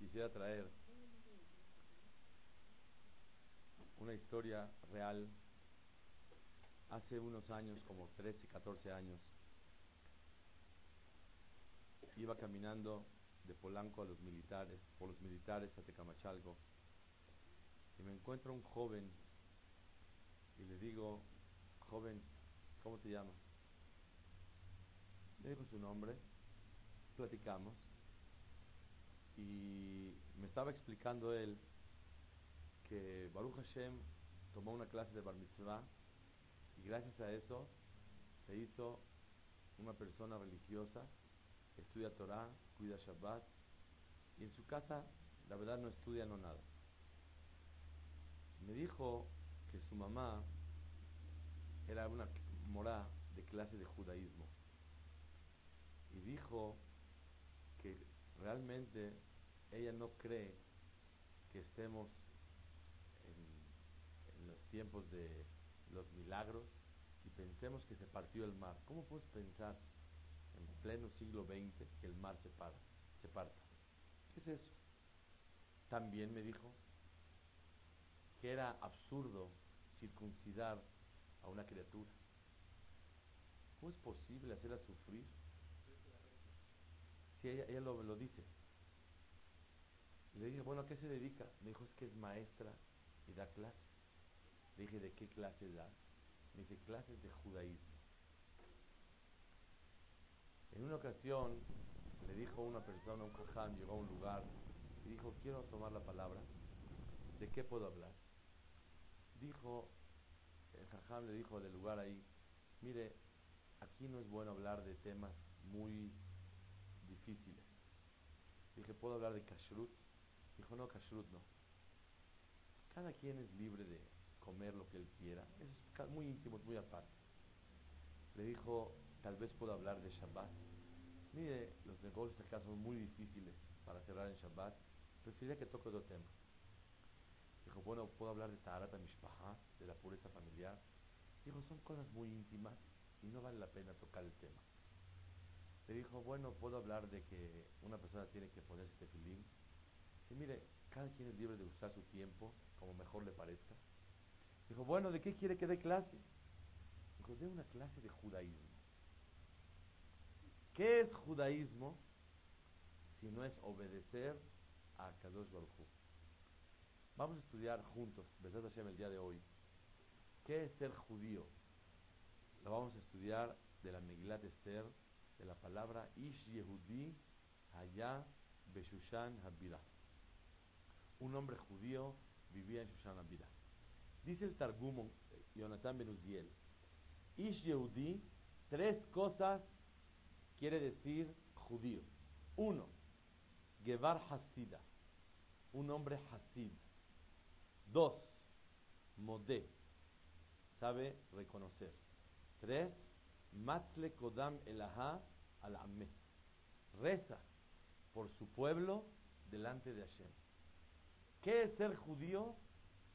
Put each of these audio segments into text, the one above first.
Quisiera traer una historia real. Hace unos años, como 13, 14 años, iba caminando de Polanco a los militares, por los militares a Tecamachalco, y me encuentro un joven y le digo, joven, ¿cómo te llamas? Me dijo su nombre, platicamos, y me estaba explicando él que Baruch Hashem tomó una clase de Bar Mitzvah y gracias a eso se hizo una persona religiosa, estudia Torah, cuida Shabbat y en su casa la verdad no estudia no nada. Me dijo que su mamá era una morá de clase de judaísmo y dijo que realmente ella no cree que estemos en, los tiempos de los milagros y pensemos que se partió el mar. ¿Cómo puedes pensar en pleno siglo XX que el mar se para, se parta? ¿Qué es eso? También me dijo que era absurdo circuncidar a una criatura. ¿Cómo es posible hacerla sufrir? Si ella, ella lo dice. Le dije, bueno, ¿a qué se dedica? Me dijo, es que es maestra y da clases. Le dije, ¿de qué clases da? Me dice, clases de judaísmo. En una ocasión le dijo una persona, un jajam, llegó a un lugar y dijo, quiero tomar la palabra. ¿De qué puedo hablar? Dijo, el jajam le dijo del lugar ahí, mire, aquí no es bueno hablar de temas muy difíciles. Dije, ¿puedo hablar de kashrut? Dijo, no, kashrut no. Cada quien es libre de comer lo que él quiera. Es muy íntimo, muy aparte. Le dijo, tal vez puedo hablar de Shabbat. Mire, los negocios acá son muy difíciles para cerrar en Shabbat. Preferiría que toque otro tema. Dijo, bueno, ¿puedo hablar de Taharat Mishpaha, de la pureza familiar? Dijo, son cosas muy íntimas y no vale la pena tocar el tema. Le dijo, bueno, ¿puedo hablar de que una persona tiene que ponerse tefilín? Y mire, cada quien es libre de usar su tiempo como mejor le parezca. Dijo, bueno, ¿de qué quiere que dé clase? Dijo, de una clase de judaísmo. ¿Qué es judaísmo si no es obedecer a Kadosh Baruj? Vamos a estudiar juntos, Besat Hashem, el día de hoy. ¿Qué es ser judío? Lo vamos a estudiar de la Megilat Esther, de la palabra Ish Yehudi Haya Beshushan Habira. Un hombre judío vivía en Shushan Habira. Dice el Targum Jonathan Ben Uziel, Ish Yehudi, tres cosas quiere decir judío. Uno, Gevar Hasida, un hombre Hasid. Dos, Modé, sabe reconocer. Tres, Matle Kodam Elaha al reza por su pueblo delante de Hashem. ¿Qué es ser judío?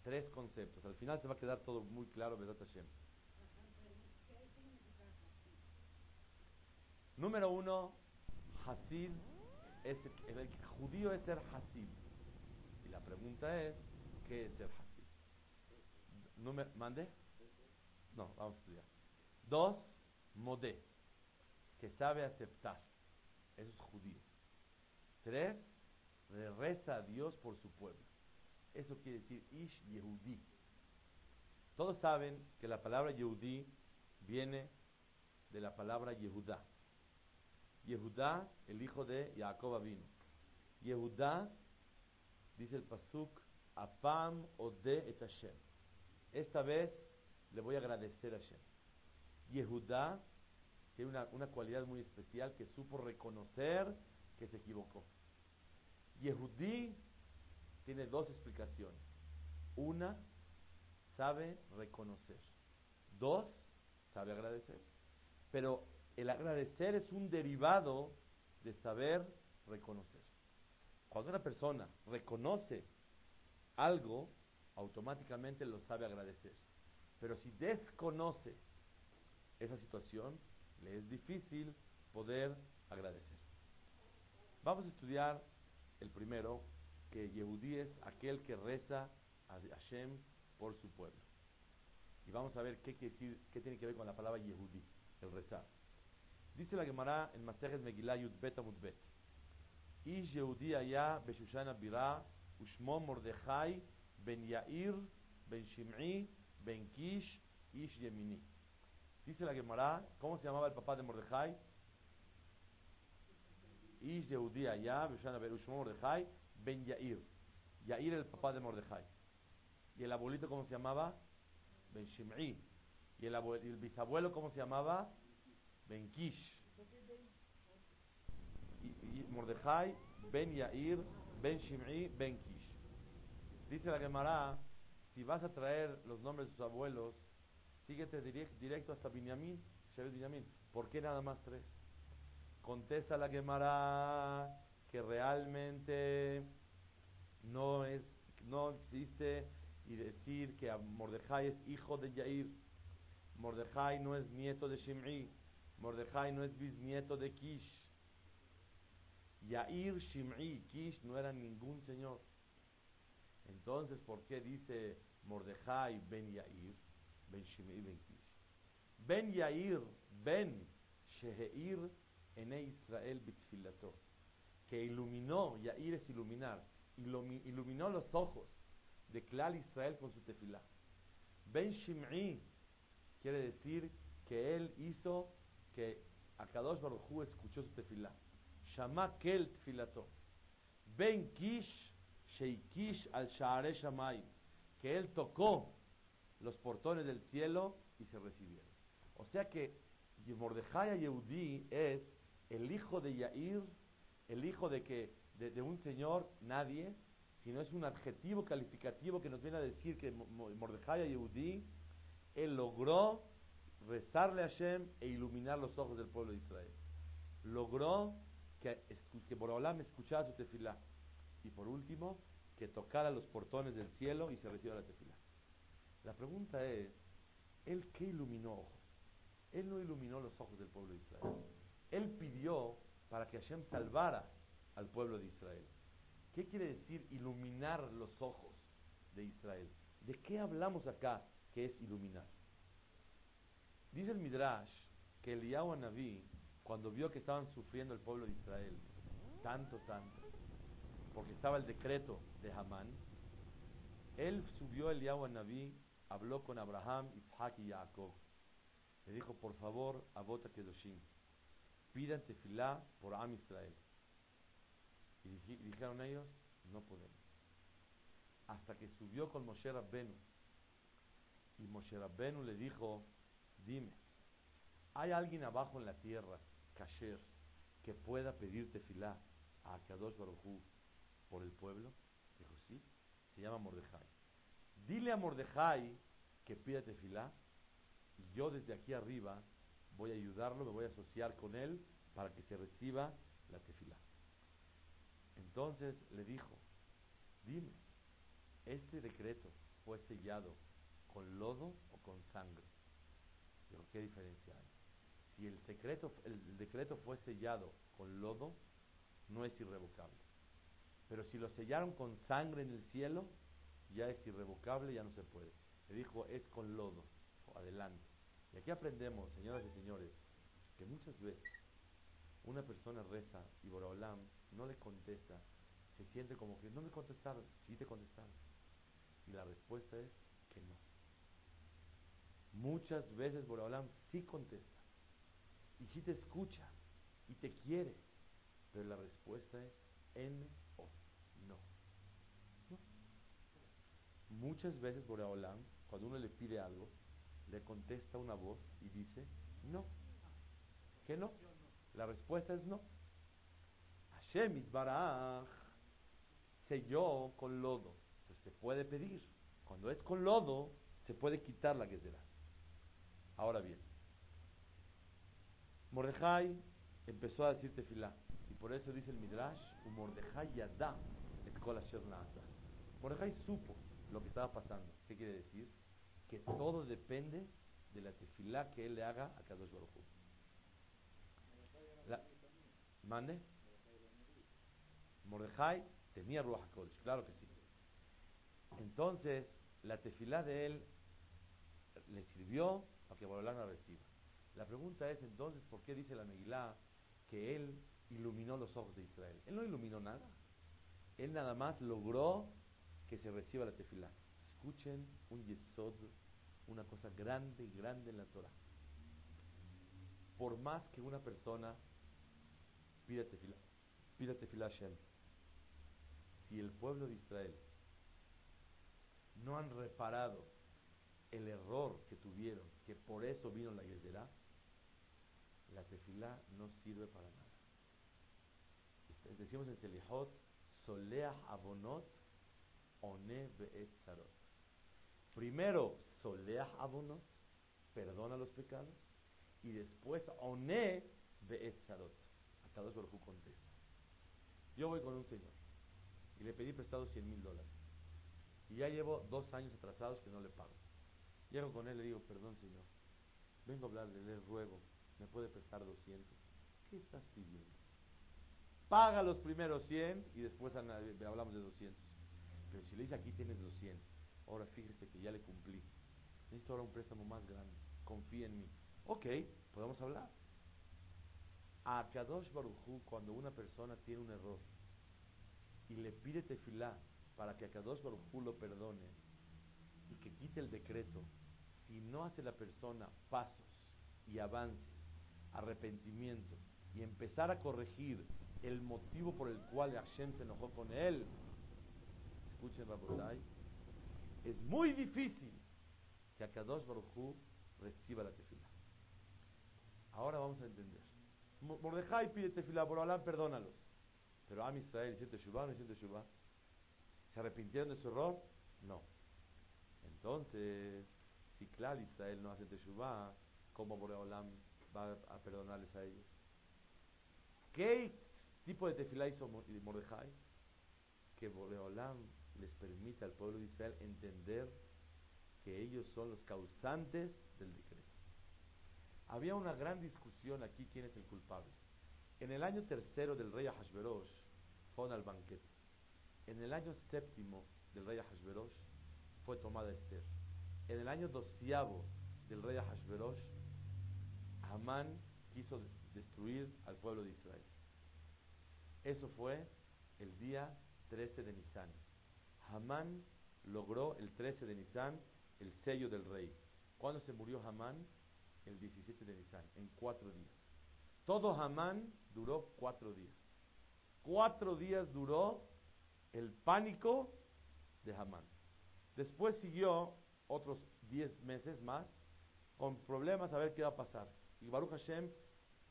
Tres conceptos. Al final se va a quedar todo muy claro, ¿verdad Hashem? Número uno, Hasid, es el, el judío es ser Hasid. Y la pregunta es, ¿qué es ser Hasid? Número, ¿Mande? No, vamos a estudiar. Dos, Modé, que sabe aceptar. Eso es judío. Tres, reza a Dios por su pueblo. Eso quiere decir Ish Yehudi. Todos saben que la palabra Yehudi viene de la palabra Yehudá. Yehudá, el hijo de Jacob vino. Yehudá, dice el Pasuk, Apam Ode et Hashem. Esta vez le voy a agradecer a Hashem. Yehudá tiene una, una cualidad muy especial que supo reconocer que se equivocó. Yehudí tiene dos explicaciones. Una, sabe reconocer. Dos, sabe agradecer. Pero el agradecer es un derivado de saber reconocer. Cuando una persona reconoce algo, automáticamente lo sabe agradecer. Pero si desconoce esa situación, le es difícil poder agradecer. Vamos a estudiar el primero, que Yehudí es aquel que reza a Hashem por su pueblo. Y vamos a ver qué, quiere decir, qué tiene que ver con la palabra Yehudí, el rezar. Dice la Gemara en Masejet Megillah Yud Bet Amud Bet. Ish Yehudi aya Beshushana Bira Ushmo Mordechai Ben Yair Ben Shim'i Ben Kish Ish Yemini. Dice la Gemara, ¿cómo se llamaba el papá de Mordechai? Ish Yehudi aya Beshushana Bira Ushmo Mordechai Ben Yair. Yair el papá de Mordechai. ¿Y el abuelito cómo se llamaba? Ben Shim'i. ¿Y el, bisabuelo cómo se llamaba? Ben Kish. Y, y Mordejai, Ben Yair, Ben Shim'i, Ben Kish. Dice la Gemara, si vas a traer los nombres de sus abuelos, síguete direct, directo hasta Binyamin, Shevet Binyamin. ¿Por qué nada más tres? Contesta la Gemara que realmente no es no existe y decir que Mordejai es hijo de Yair. Mordejai no es nieto de Shim'i. Mordejai no es bisnieto de Kish. Yair, Shim'i, Kish no eran ningún señor. Entonces, ¿por qué dice Mordejai ben Yair, ben Shim'i, ben Kish? Ben Yair, ben Sheheir ene Israel bitfilato. Que iluminó, Yair es iluminar, iluminó los ojos de Klal Israel con su tefilá. Ben Shim'i quiere decir que él hizo que Akadosh Baruj Hu escuchó su tefilá. Shama kel tefilato. Ben Kish Sheikish al Shaare Shamay. Que él tocó los portones del cielo y se recibieron. O sea que Mordejai Yehudi es el hijo de Yair, el hijo de que de, un señor, nadie, sino es un adjetivo calificativo que nos viene a decir que Mordejai Yehudi, él logró rezarle a Hashem e iluminar los ojos del pueblo de Israel. Logró que, que Borolam escuchara su tefilá. Y por último, que tocara los portones del cielo y se recibiera la tefilá. La pregunta es, ¿él qué iluminó? Él no iluminó los ojos del pueblo de Israel. Él pidió para que Hashem salvara al pueblo de Israel. ¿Qué quiere decir iluminar los ojos de Israel? ¿De qué hablamos acá que es iluminar? Dice el Midrash que Eliyahu Naví, cuando vio que estaban sufriendo el pueblo de Israel, tanto, tanto, porque estaba el decreto de Hamán, él subió Eliyahu Naví, habló con Abraham, Isaac y Jacob. Le dijo, por favor, abota Kedoshim, pidan tefilá por Am Israel. Y dijeron ellos, no podemos. Hasta que subió con Moshe Rabbenu. Y Moshe Rabbenu le dijo, dime, ¿hay alguien abajo en la tierra, Kasher, que pueda pedir tefilá a Kadosh Baruj por el pueblo? Dijo, sí, se llama Mordejai. Dile a Mordejai que pida tefilá y yo desde aquí arriba voy a ayudarlo, me voy a asociar con él para que se reciba la tefilá. Entonces le dijo, dime, ¿este decreto fue sellado con lodo o con sangre? Dijo, ¿qué diferencia hay? Si el, secreto, el decreto fue sellado con lodo, no es irrevocable. Pero si lo sellaron con sangre en el cielo, ya es irrevocable, ya no se puede. Le dijo, es con lodo. Adelante. Y aquí aprendemos, señoras y señores, que muchas veces una persona reza y Borolam no le contesta, se siente como que no me contestaron, sí te contestaron. Y la respuesta es que no. Muchas veces Borolam sí contesta y sí te escucha, y te quiere. Pero la respuesta es en o no. no. Muchas veces Boreolam, cuando uno le pide algo, le contesta una voz y dice no. ¿Qué no? La respuesta es no. Hashem Baraj selló con lodo. Entonces se puede pedir. Cuando es con lodo, se puede quitar la será. Ahora bien, Mordejai empezó a decir tefilá. Y por eso dice el Midrash, Mordejai yadá escola Mordejai supo lo que estaba pasando. ¿Qué quiere decir? Que todo depende de la tefilá que él le haga a Kadosh Baruj la, ¿Mande? Mordejai tenía Ruach HaKodesh, claro que sí. Entonces, la tefilá de él le sirvió para que Borolán la reciba. La pregunta es entonces, ¿por qué dice la Megilá que él iluminó los ojos de Israel? Él no iluminó nada. Él nada más logró que se reciba la tefilá. Escuchen un yesod, una cosa grande y grande en la Torah. Por más que una persona pida tefilá, pida Shem, si el pueblo de Israel no han reparado el error que tuvieron, que por eso vino la Gezerá, la tefilá no sirve para nada. Decimos en Selihot, soleach abonot, one be'et zarot. Primero, soleach abonot, perdona los pecados, y después, one be'et zarot. Acá dos contesta. Yo voy con un señor y le pedí prestado 100 mil dólares. Y ya llevo dos años atrasados que no le pago. Llego con él y le digo, perdón señor, vengo a hablarle, le ruego, ¿me puede prestar 200? ¿Qué estás pidiendo? Paga los primeros 100 y después hablamos de 200. Pero si le dice aquí tienes 200, ahora fíjese que ya le cumplí. Necesito ahora un préstamo más grande. Confía en mí. Ok, podemos hablar. A Kadosh Baruchu, cuando una persona tiene un error y le pide tefilá para que a Kadosh Baruchu lo perdone y que quite el decreto, si no hace la persona pasos y avances, arrepentimiento y empezar a corregir el motivo por el cual Hashem se enojó con él, escuchen Rabotai, es muy difícil que a Kadosh Baruchu reciba la tefilá. Ahora vamos a entender. Mordejai pide tefilá, por Allah, perdónalos. Pero Am Israel, ¿hiciste Shubá no hiciste Shubá? ¿Se arrepintieron de su error? No. Entonces, si Klal Israel no hace Teshuvah, ¿cómo Boreolam va a perdonarles a ellos? ¿Qué tipo de tefilá hizo Mordejai? Que Boreolam les permita al pueblo de Israel entender que ellos son los causantes del decreto. Había una gran discusión aquí quién es el culpable. En el año tercero del rey Ahashverosh fue al banquete. En el año séptimo del rey Ahashverosh fue tomada Esther. En el año doceavo del rey Ahashverosh, Amán quiso destruir al pueblo de Israel. Eso fue el día 13 de Nisan. Hamán logró el 13 de Nisan el sello del rey. ¿Cuándo se murió Hamán? El 17 de Nisan, en cuatro días. Todo Hamán duró cuatro días. Cuatro días duró el pánico de Hamán. Después siguió otros diez meses más con problemas a ver qué va a pasar. Y Baruch Hashem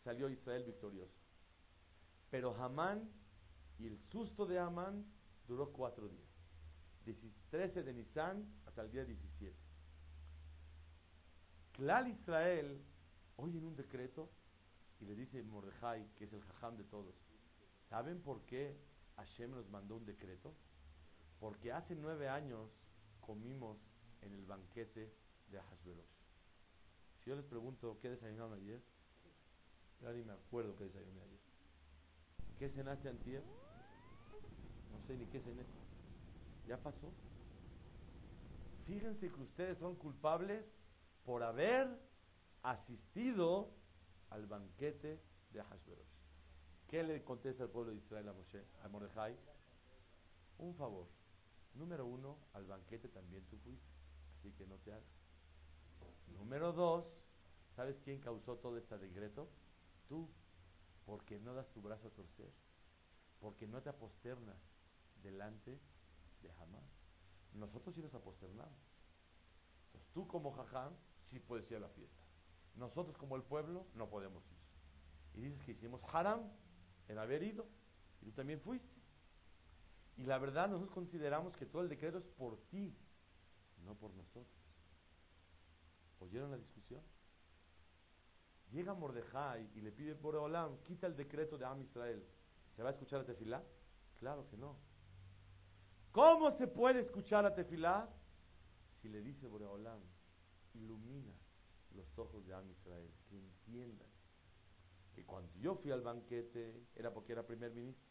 salió Israel victorioso. Pero Hamán y el susto de Hamán duró cuatro días. 13 de Nisan hasta el día 17. Clal Israel oye en un decreto y le dice Mordejai, que es el jajam de todos, ¿saben por qué Hashem nos mandó un decreto? Porque hace nueve años comimos en el banquete de Ahasverosh. Si yo les pregunto, ¿qué desayunaron ayer? Ya ni me acuerdo qué desayuné ayer. ¿Qué cenaste antier? No sé ni qué cené. Ya pasó. Fíjense que ustedes son culpables por haber asistido al banquete de Ahasverosh. ¿Qué le contesta el pueblo de Israel a, Moshe, a Mordejai? Un favor. Número uno, al banquete también tú fuiste, así que no te hagas. Número dos, ¿sabes quién causó todo este decreto? Tú. porque no das tu brazo a torcer, porque no te aposternas delante de Hamán. Nosotros sí nos aposternamos. Entonces tú como jajam sí puedes ir a la fiesta. Nosotros como el pueblo no podemos ir. Y dices que hicimos haram en haber ido. Y tú también fuiste. Y la verdad nosotros consideramos que todo el decreto es por ti, no por nosotros. ¿Oyeron la discusión? Llega Mordejai y le pide por Olam, quita el decreto de Am Israel. ¿Se va a escuchar a Tefilá? Claro que no. ¿Cómo se puede escuchar a Tefilá? Si le dice Boreolam, ilumina los ojos de Am Israel, que entiendan que cuando yo fui al banquete era porque era primer ministro.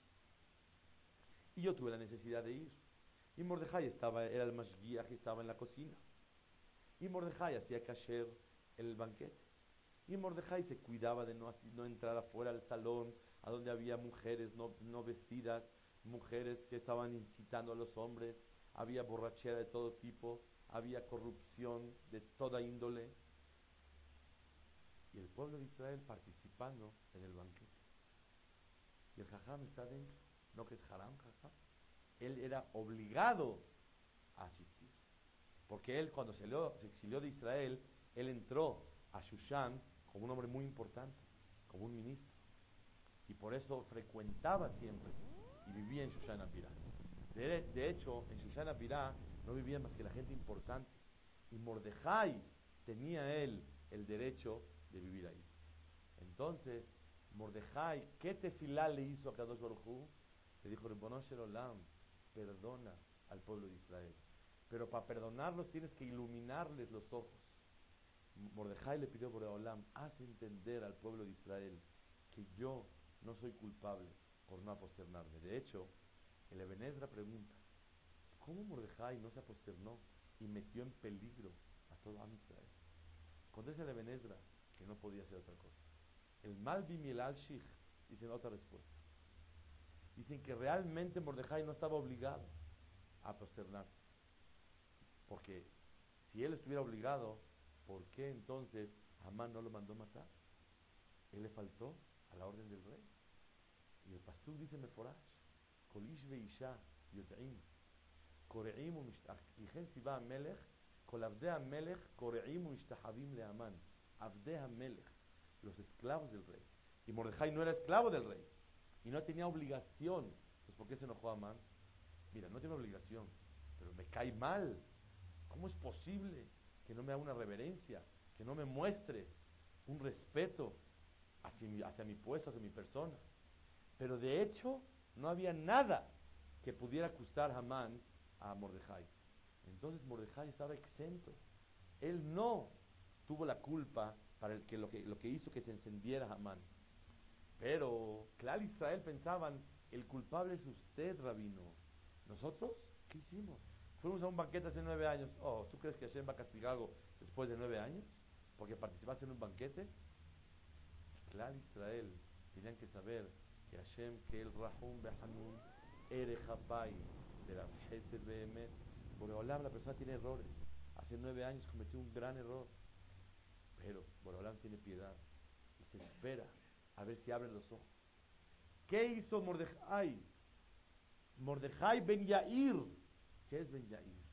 Y yo tuve la necesidad de ir. Y Mordejai estaba, era el guía que estaba en la cocina. Y Mordejai hacía kasher el banquete. Y Mordejai se cuidaba de no, no entrar afuera al salón, a donde había mujeres no, no vestidas, mujeres que estaban incitando a los hombres, había borrachera de todo tipo, había corrupción de toda índole. Y el pueblo de Israel participando en el banquete. Y el jajam está dentro, no que es haram jajam. Él era obligado a asistir. Porque él cuando se, se exilió de Israel, él entró a Shushan como un hombre muy importante, como un ministro. Y por eso frecuentaba siempre y vivía en Shushan Abirá. De, hecho, en Shushan Abirá no vivía más que la gente importante. Y Mordejai tenía él el derecho de vivir ahí. Entonces, Mordejai, ¿qué tefilá le hizo a Kadosh Baruj Le dijo, Olam, perdona al pueblo de Israel. Pero para perdonarlos tienes que iluminarles los ojos. Mordejai le pidió por Olam, haz entender al pueblo de Israel que yo no soy culpable por no aposternarme. De hecho, el Ebenezra pregunta, ¿cómo Mordejai no se aposternó y metió en peligro a todo Israel? Contesta el Ebenezra que no podía hacer otra cosa. El Malbim y el Al-Shich dicen otra respuesta. Dicen que realmente Mordejai no estaba obligado a posternarse. Porque si él estuviera obligado, ¿por qué entonces Amán no lo mandó matar? Él le faltó a la orden del rey. Y el pastor dice Meforash, Kolish veisha yod'im, kore'im וכן ציווה המלך, כל עבדי המלech kore'im ומשתחווים leaman עבדי המלech, los esclavos del rey. Y Mordejai no era esclavo del rey, y no tenía obligación. Pues ¿por qué se enojó Amán? Mira, no tiene obligación, pero me cae mal. ¿Cómo es posible que no me haga una reverencia, que no me muestre un respeto hacia mi, hacia mi puesto, hacia mi persona? Pero de hecho, no había nada que pudiera acusar Hamán a Mordejai. Entonces Mordejai estaba exento. Él no tuvo la culpa para el que lo, que lo que hizo que se encendiera Hamán. Pero, claro, Israel pensaban, el culpable es usted, rabino. ¿Nosotros? ¿Qué hicimos? Fuimos a un banquete hace nueve años. Oh, ¿tú crees que Hashem va a castigar algo después de nueve años? Porque participaste en un banquete. Claro, Israel, tenían que saber que Hashem, que el Rahum Behanun, Ere de la Hesed Behemet. Boreolam, la persona tiene errores. Hace nueve años cometió un gran error. Pero Boreolam tiene piedad y se espera a ver si abren los ojos. ¿Qué hizo Mordejai? Mordejai Ben Yair. ¿Qué es Ben Yair?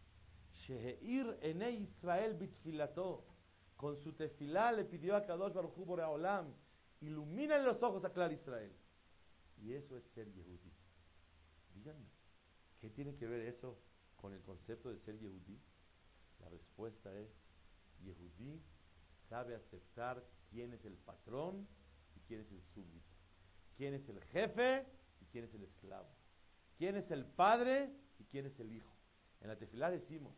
Sheheir ene Israel bitfilato. Con su tefilá le pidió a Kadosh Baruch Hu Boreolam, ilumina los ojos a Clar Israel. Y eso es ser Yehudí. Díganme, ¿qué tiene que ver eso con el concepto de ser Yehudí? La respuesta es, Yehudí sabe aceptar quién es el patrón y quién es el súbdito. Quién es el jefe y quién es el esclavo. Quién es el padre y quién es el hijo. En la tefilá decimos,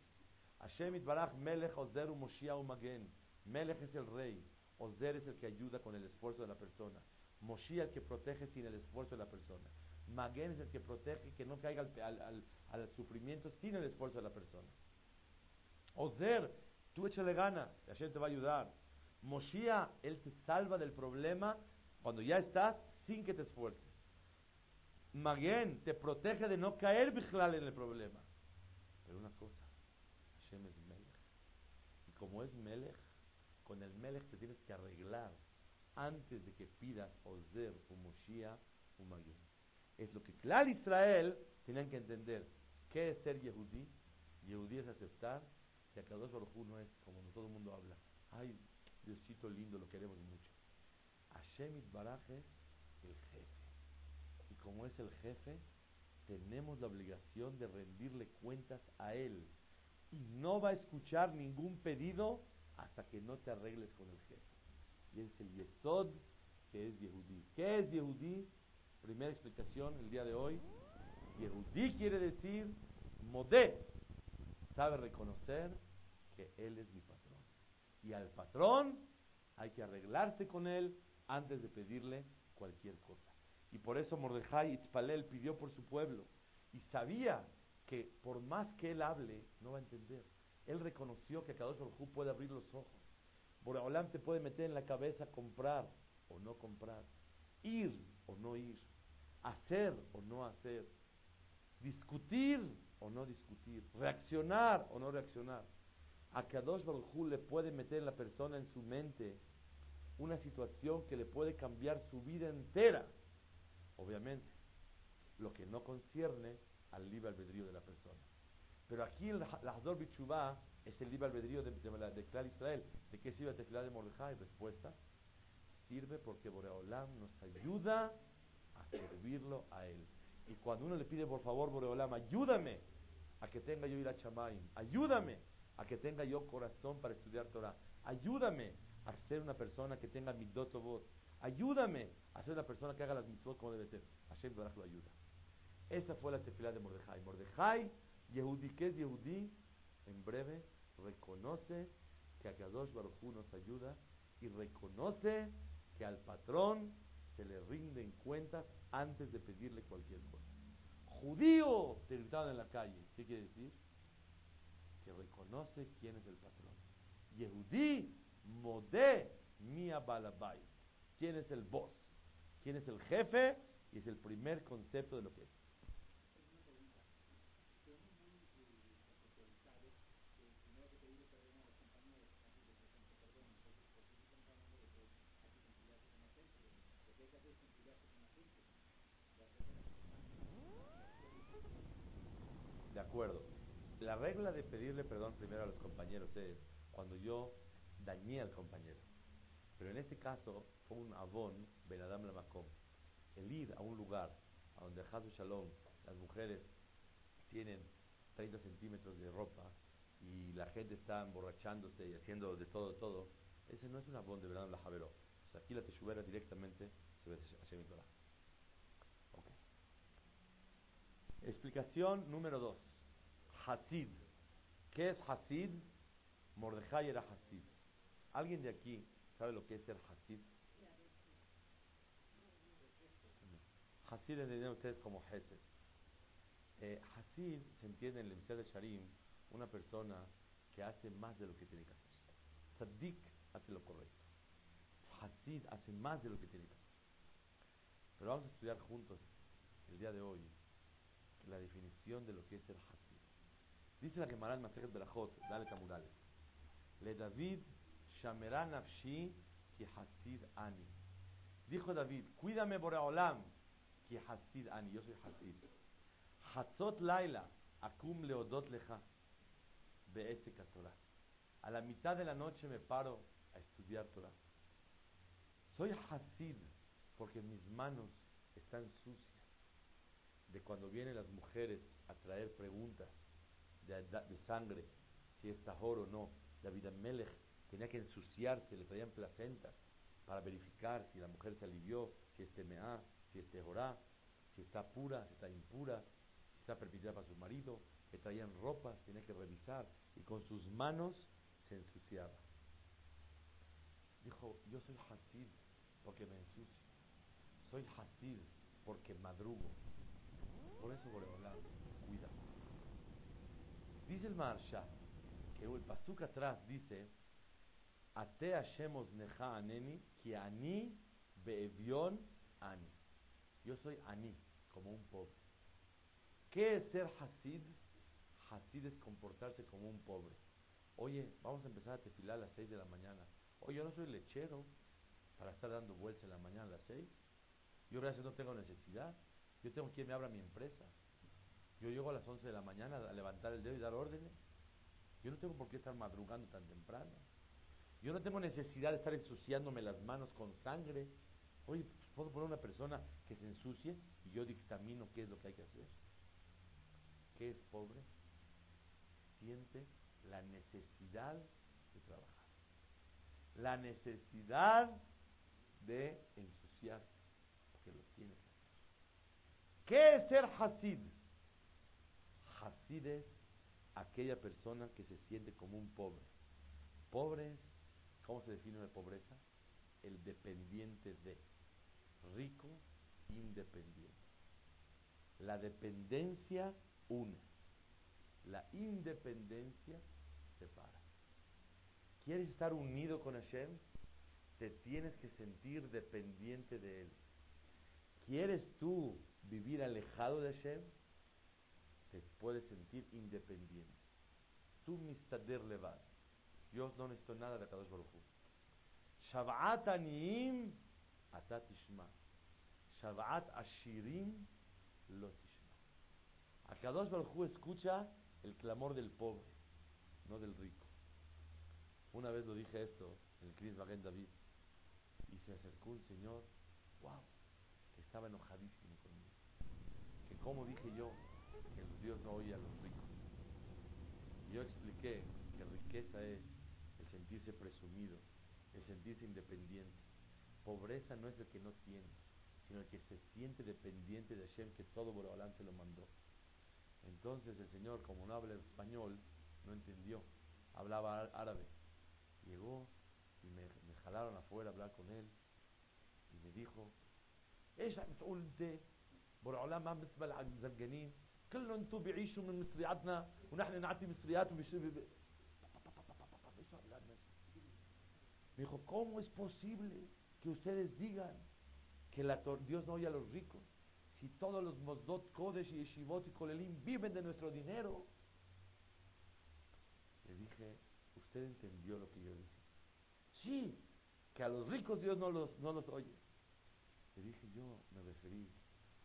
Hashem itbarach melech ozeru Moshiach magen. Melech es el rey, Ozer es el que ayuda con el esfuerzo de la persona. Moshiach que protege sin el esfuerzo de la persona. Maguen es el que protege que no caiga al, al, sufrimiento sin el esfuerzo de la persona. Ozer, tú échale gana, Hashem te va a ayudar. Moshiach, él te salva del problema cuando ya estás sin que te esfuerces. Maguen te protege de no caer bijlal en el problema. Pero una cosa, Hashem es Melech. Y como es Melech, con el Melech te tienes que arreglar antes de que pidas Ozer o Magun. Es lo que claro Israel tenían que entender. ¿Qué es ser Yehudí? Yehudí es aceptar que Akadosh Baruj no es como todo el mundo habla. Ay, Diosito lindo, lo queremos mucho. Hashem Baraj es el jefe. Y como es el jefe, tenemos la obligación de rendirle cuentas a él. Y no va a escuchar ningún pedido hasta que no te arregles con el jefe. Y es el Yesod que es Yehudí. ¿Qué es Yehudí? Primera explicación el día de hoy. Yehudí quiere decir modé. Sabe reconocer que él es mi patrón. Y al patrón hay que arreglarse con él antes de pedirle cualquier cosa. Y por eso Mordejai Itzpalel pidió por su pueblo. Y sabía que por más que él hable, no va a entender. Él reconoció que Kadosh Baruj puede abrir los ojos. Boreolam te puede meter en la cabeza comprar o no comprar, ir o no ir, hacer o no hacer, discutir o no discutir, reaccionar o no reaccionar. A Kadosh Baruj le puede meter en la persona en su mente una situación que le puede cambiar su vida entera. Obviamente, lo que no concierne al libre albedrío de la persona. Pero aquí el Lahdor Bichubá es el libre albedrío de, de, de, Clar Israel. ¿De qué sirve la tefilá de Mordejai? Respuesta. Sirve porque Boreolam nos ayuda a servirlo a él. Y cuando uno le pide, por favor, Boreolam, ayúdame a que tenga yo ir a Chamaim, ayúdame a que tenga yo corazón para estudiar Torah, ayúdame a ser una persona que tenga mi voz, ayúdame a ser una persona que haga las mitzvot como debe ser. Hashem Baraj lo ayuda. Esa fue la tefilá de Mordejai. Mordejai, Yehudi, ¿qué es Yehudi? En breve, reconoce que a Kadosh Baruj nos ayuda y reconoce que al patrón se le rinden cuentas antes de pedirle cualquier cosa. Judío, te gritaban en la calle. ¿Qué quiere decir? Que reconoce quién es el patrón. Yehudí, modé, mia balabay. ¿Quién es el boss? ¿Quién es el jefe? Y es el primer concepto de lo que es. De acuerdo. La regla de pedirle perdón primero a los compañeros es cuando yo dañé al compañero. Pero en este caso fue un avón, Benadam Lamakom. El ir a un lugar a donde Hazu Shalom, las mujeres tienen 30 centímetros de ropa y la gente está emborrachándose y haciendo de todo, todo, ese no es un avón de Benadam la O sea, aquí la teshuvera directamente sobre Hashem Torah. Explicación número dos. Hasid. ¿Qué es Hasid? Mordejai era Hasid. ¿Alguien de aquí sabe lo que es ser Hasid? Hasid entienden ustedes como Hesed. Eh, Hasid se entiende en el Emisar de Sharim una persona que hace más de lo que tiene que hacer. Saddik hace lo correcto. Hasid hace más de lo que tiene que hacer. Pero vamos a estudiar juntos el día de hoy la definición de lo que es el Hasid. Dice la Gemara en Masejet Berachot, dale tamurales. Le David Shamerá Nafshi ki Hasid Ani. Dijo David, cuídame Boreolam ki Hasid Ani. Yo soy Hasid. Hatzot Laila Akum Leodot Leja Be'esek Torah. A la mitad de la noche me paro a estudiar Torah. Soy Hasid porque mis manos están sucias de cuando vienen las mujeres a traer preguntas de, sangre, si es tahor o no. David Melech tenía que ensuciarse, le traían placentas para verificar si la mujer se alivió, si es temea, si es tehorá, si está pura, si está impura, si está permitida para su marido. Le traían ropa, tenía que revisar y con sus manos se ensuciaba. Dijo, yo soy Hasid porque me ensucio. Soy Hasid porque madrugo. Por eso Boreolam cuida. Dice el Marsha que el pasuk atrás dice Ate Hashemos necha aneni ki ani beevion ani. Yo soy ani, como un pobre. ¿Qué es ser Hasid? Hasid es comportarse como un pobre. Oye, vamos a empezar a tefilar a las 6 de la mañana. Oye, yo no soy lechero. para estar dando vueltas en la mañana a las seis. Yo gracias no tengo necesidad. Yo tengo quien me abra mi empresa. Yo llego a las 11 de la mañana a levantar el dedo y dar órdenes. Yo no tengo por qué estar madrugando tan temprano. Yo no tengo necesidad de estar ensuciándome las manos con sangre. Oye, pues, puedo poner una persona que se ensucie y yo dictamino qué es lo que hay que hacer. ¿Qué es pobre? Siente la necesidad de trabajar. La necesidad de ensuciarse, porque lo tiene. ¿Qué es ser Hasid? Hasid es aquella persona que se siente como un pobre. Pobre ¿cómo se define la pobreza? El dependiente de. Rico, independiente. La dependencia une. La independencia separa. ¿Quieres estar unido con Hashem? Te tienes que sentir dependiente de Él. ¿Quieres tú vivir alejado de Hashem? Te puedes sentir independiente. Tú mistader levad. Yo no necesito nada de Kadosh Baruch Hu. Shab'at aniyim atatishma. Shab'at ashirim lo tishma. A Kadosh Baruch Hu escucha el clamor del pobre, no del rico. Una vez lo dije esto en el Cris Magen David y se acercó un señor, wow, que estaba enojadísimo conmigo. Que como dije yo, que Dios no oye a los ricos. Yo expliqué que riqueza es el sentirse presumido, el sentirse independiente. Pobreza no es el que no tiene, sino el que se siente dependiente de Hashem, que todo Boreolán se lo mandó. Entonces el Señor, como no habla español, no entendió, hablaba árabe. Llegó y me, me jalaron afuera a hablar con él y me dijo, ella Boreolán برعلا ما بالنسبة للزرقانين كلهم انتم بيعيشوا من مصرياتنا ونحن نعطي مصريات Me dijo, ¿cómo es posible que ustedes digan que la Dios no oye a los ricos? Si todos los Mosdot, Kodesh y Yeshivot y Kolelim viven de nuestro dinero. Le dije, usted entendió lo que yo dije. Sí, que a los ricos Dios no los, no los oye. Le dije, yo me referí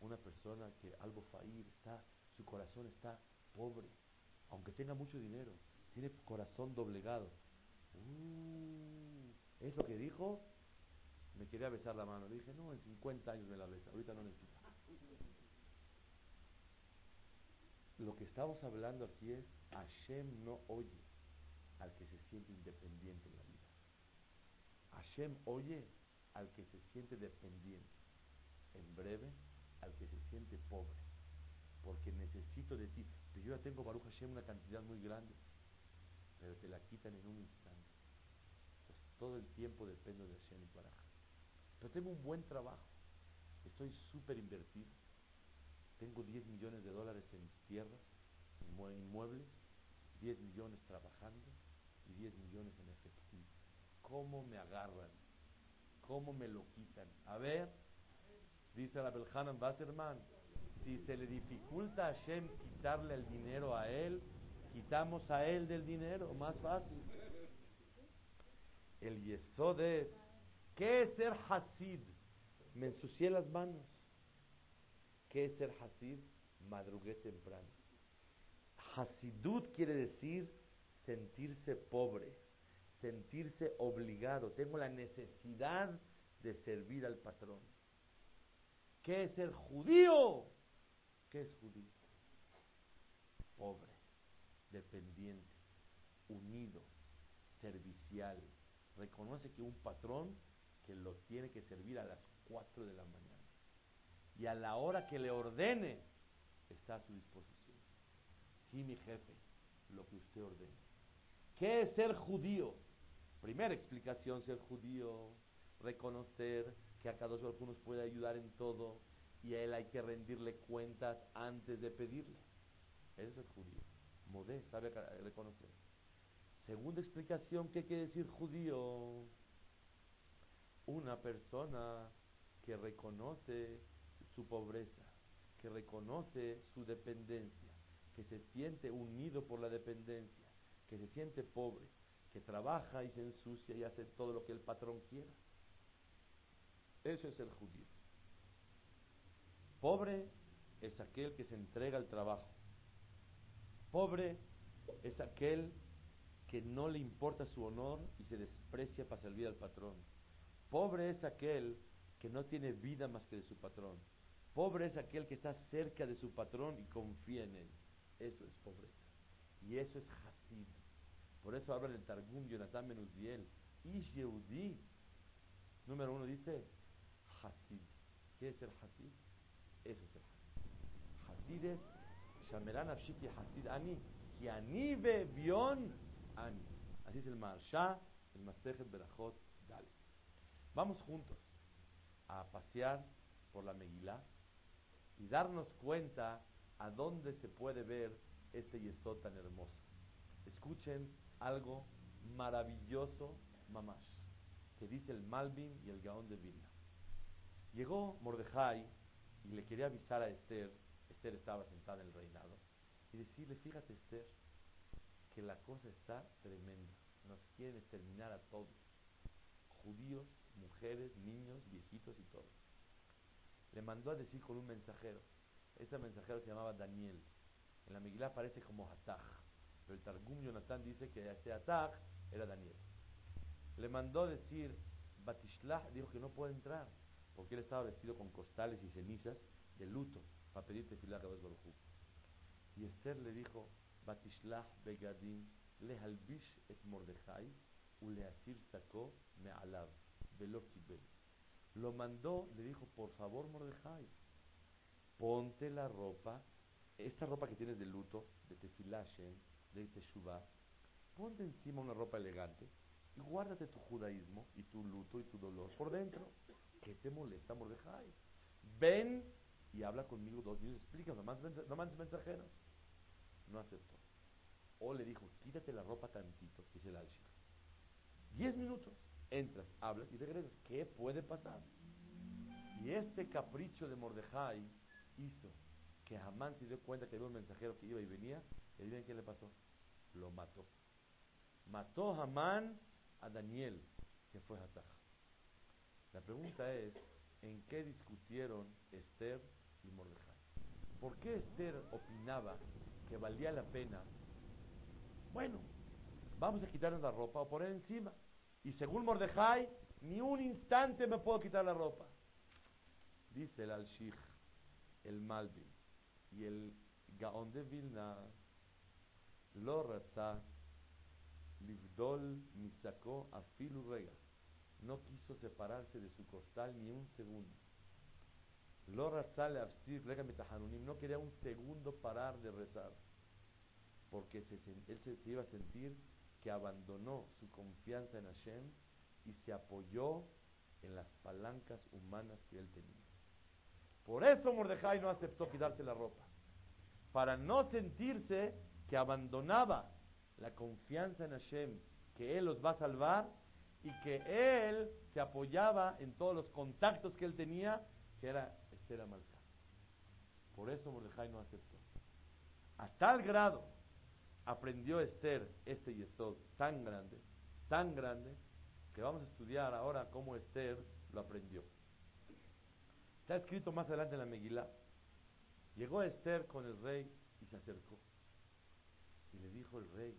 a una persona que algo fair está, su corazón está pobre, aunque tenga mucho dinero, tiene corazón doblegado. Uh, eso que dijo, me quería besar la mano. Le dije, no, en 50 años me la besa, ahorita no necesita. Lo que estamos hablando aquí es, Hashem no oye al que se siente independiente en la vida. Hashem oye al que se siente dependiente. En breve, al que se siente pobre. Porque necesito de ti. Pero yo ya tengo, Baruch Hashem, una cantidad muy grande. Pero te la quitan en un instante. Todo el tiempo dependo de Hashem y Baraj. Pero tengo un buen trabajo. Estoy súper invertido. Tengo 10 millones de dólares en tierras, en inmuebles, 10 millones trabajando y 10 millones en efectivo. ¿Cómo me agarran? ¿Cómo me lo quitan? A ver, dice la Belhanan Basserman, si se le dificulta a Hashem quitarle el dinero a él, quitamos a él del dinero, más fácil. El yesod es, ¿qué es ser hasid? Me ensucié las manos. ¿Qué es ser hasid? Madrugué temprano. Hasidut quiere decir sentirse pobre, sentirse obligado. Tengo la necesidad de servir al patrón. ¿Qué es ser judío? ¿Qué es judío? Pobre, dependiente, unido, servicial. Reconoce que un patrón que lo tiene que servir a las 4 de la mañana. Y a la hora que le ordene, está a su disposición. Sí, mi jefe, lo que usted ordene. ¿Qué es ser judío? Primera explicación, ser judío, reconocer que a cada uno nos puede ayudar en todo y a él hay que rendirle cuentas antes de pedirle. Eso es judío. Modé sabe reconocer. Segunda explicación, ¿qué quiere decir judío? Una persona que reconoce su pobreza, que reconoce su dependencia, que se siente unido por la dependencia, que se siente pobre, que trabaja y se ensucia y hace todo lo que el patrón quiera. Eso es el judío. Pobre es aquel que se entrega al trabajo. Pobre es aquel que no le importa su honor y se desprecia para servir al patrón. Pobre es aquel que no tiene vida más que de su patrón. Pobre es aquel que está cerca de su patrón y confía en él. Eso es pobreza. Y eso es Hasid. Por eso habla el Targum Jonathan Menuziel. Ish Yehudi. Número uno dice Hasid. ¿Qué es el Hasid? Es Shameran Hasid Ani, Kiani Bion Ani. Así es el Marsha, el Masejet Berachot Dale. Vamos juntos a pasear por la Megilá y darnos cuenta a dónde se puede ver este yesod tan hermoso. Escuchen algo maravilloso, mamash, que dice el Malvin y el Gaón de Vilna. Llegó Mordejai y le quería avisar a Esther Esther estaba sentada en el reinado, y decirle, fíjate Esther, que la cosa está tremenda, nos quieren exterminar a todos, judíos, mujeres, niños, viejitos y todos. Le mandó a decir con un mensajero, ese mensajero se llamaba Daniel, en la Megilá aparece como Hataj, pero el Targum Jonathan dice que ese Hataj era Daniel. Le mandó decir, Batishlah dijo que no puede entrar, porque él estaba vestido con costales y cenizas de luto para pedirte filar Y Esther le dijo, Batishlach begadim lehalbish et Mordechai uleasir sacó me alab velo Lo mandó, le dijo, por favor Mordejai, ponte la ropa, esta ropa que tienes de luto, de tefilashen, de teshuvah, ponte encima una ropa elegante y guárdate tu judaísmo y tu luto y tu dolor por dentro. ¿Qué te molesta Mordejai? Ven y habla conmigo dos minutos, explica, no mandes, mensajeros. No aceptó. O le dijo, quítate la ropa tantito, dice el Alshik. Diez minutos, entras, hablas y regresas. ¿Qué puede pasar? Y este capricho de Mordejai hizo que Hamán se dio cuenta que había un mensajero que iba y venía. ¿Y adivinen qué le pasó? Lo mató. Mató Hamán a Daniel, que fue Hatach. La pregunta es, ¿en qué discutieron Esther y Mordejai. ¿Por qué Esther opinaba que valía la pena? Bueno, vamos a quitarnos la ropa o poner encima. Y según Mordejai, ni un instante me puedo quitar la ropa. Dice el Al-Shikh, el Malvin y el Gaon de Vilna, lo raza, livdol misacó afilu rega. No quiso separarse de su costal ni un segundo. Lo no quería un segundo parar de rezar, porque él se, iba a sentir que abandonó su confianza en Hashem y se apoyó en las palancas humanas que él tenía. Por eso Mordejai no aceptó quitarse la ropa, para no sentirse que abandonaba la confianza en Hashem, que él los va a salvar y que él se apoyaba en todos los contactos que él tenía, que era Esther Amalcá. Por eso Mordejai no aceptó. A tal grado aprendió Esther este yesod tan grande, tan grande, que vamos a estudiar ahora cómo Esther lo aprendió. Está escrito más adelante en la Megilá. Llegó Esther con el rey y se acercó. Y le dijo el rey,